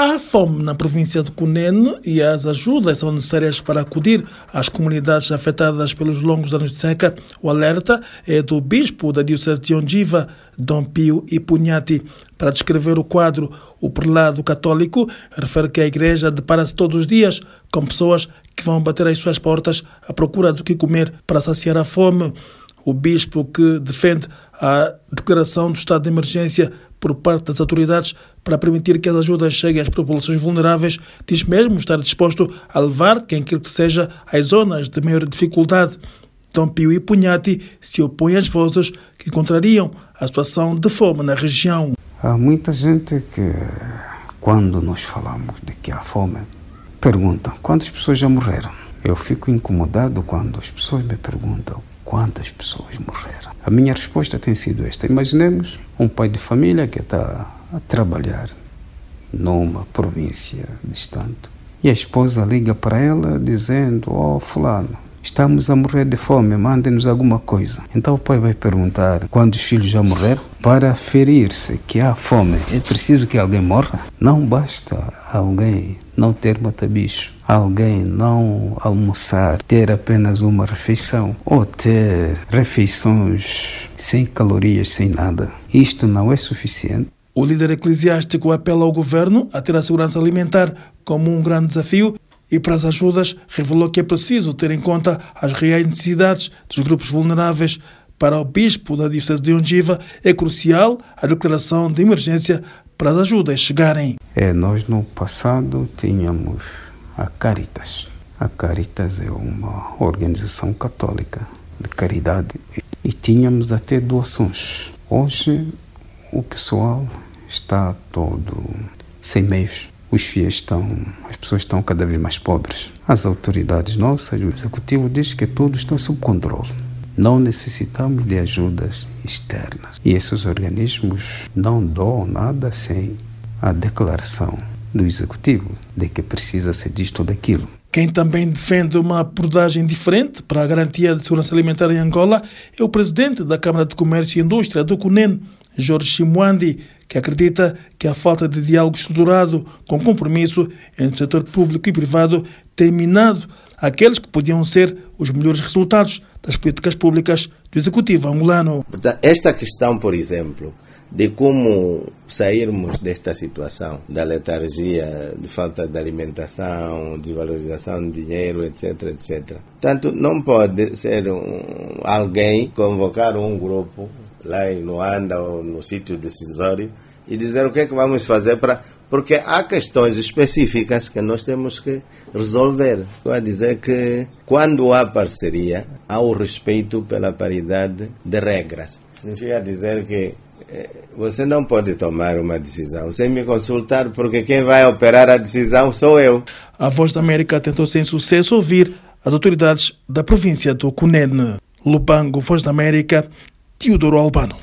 Há fome na província de Cunene e as ajudas são necessárias para acudir às comunidades afetadas pelos longos anos de seca. O alerta é do bispo da Diocese de Ondiva, Dom Pio Ipugnati. Para descrever o quadro, o prelado católico refere que a igreja depara-se todos os dias com pessoas que vão bater às suas portas à procura do que comer para saciar a fome. O bispo que defende a declaração do estado de emergência por parte das autoridades para permitir que as ajudas cheguem às populações vulneráveis, diz mesmo estar disposto a levar quem quer que seja às zonas de maior dificuldade. Dom Pio e Punhati se opõem às vozes que contrariam a situação de fome na região. Há muita gente que, quando nós falamos de que há fome, perguntam quantas pessoas já morreram. Eu fico incomodado quando as pessoas me perguntam quantas pessoas morreram. A minha resposta tem sido esta: imaginemos um pai de família que está a trabalhar numa província distante e a esposa liga para ela dizendo: Oh, Fulano, Estamos a morrer de fome, mandem-nos alguma coisa. Então o pai vai perguntar quando os filhos já morreram. Para ferir-se que há fome, é preciso que alguém morra? Não basta alguém não ter matabicho, alguém não almoçar, ter apenas uma refeição ou ter refeições sem calorias, sem nada. Isto não é suficiente. O líder eclesiástico apela ao governo a ter a segurança alimentar como um grande desafio e para as ajudas revelou que é preciso ter em conta as reais necessidades dos grupos vulneráveis. Para o bispo da Diocese de Ungiva, é crucial a declaração de emergência para as ajudas chegarem. É, nós no passado tínhamos a Caritas. A Caritas é uma organização católica de caridade e tínhamos até doações. Hoje o pessoal está todo sem meios os fiéis estão, as pessoas estão cada vez mais pobres. As autoridades nossas, o executivo diz que tudo está sob controle. Não necessitamos de ajudas externas. E esses organismos não doam nada sem a declaração do executivo de que precisa ser disto ou daquilo. Quem também defende uma abordagem diferente para a garantia de segurança alimentar em Angola é o presidente da Câmara de Comércio e Indústria do CUNEN, Jorge Chimwandi, que acredita que a falta de diálogo estruturado com compromisso entre o setor público e privado tem minado aqueles que podiam ser os melhores resultados das políticas públicas do Executivo angolano. Esta questão, por exemplo, de como sairmos desta situação da letargia, de falta de alimentação, desvalorização de dinheiro, etc, etc. Portanto, não pode ser um, alguém convocar um grupo lá em Luanda ou no sítio decisório e dizer o que é que vamos fazer para. Porque há questões específicas que nós temos que resolver. Estou a dizer que quando há parceria, há o respeito pela paridade de regras. Significa dizer que eh, você não pode tomar uma decisão sem me consultar, porque quem vai operar a decisão sou eu. A Voz da América tentou sem sucesso ouvir as autoridades da província do Cunene. Lubango, Voz da América, Тиудору Албану.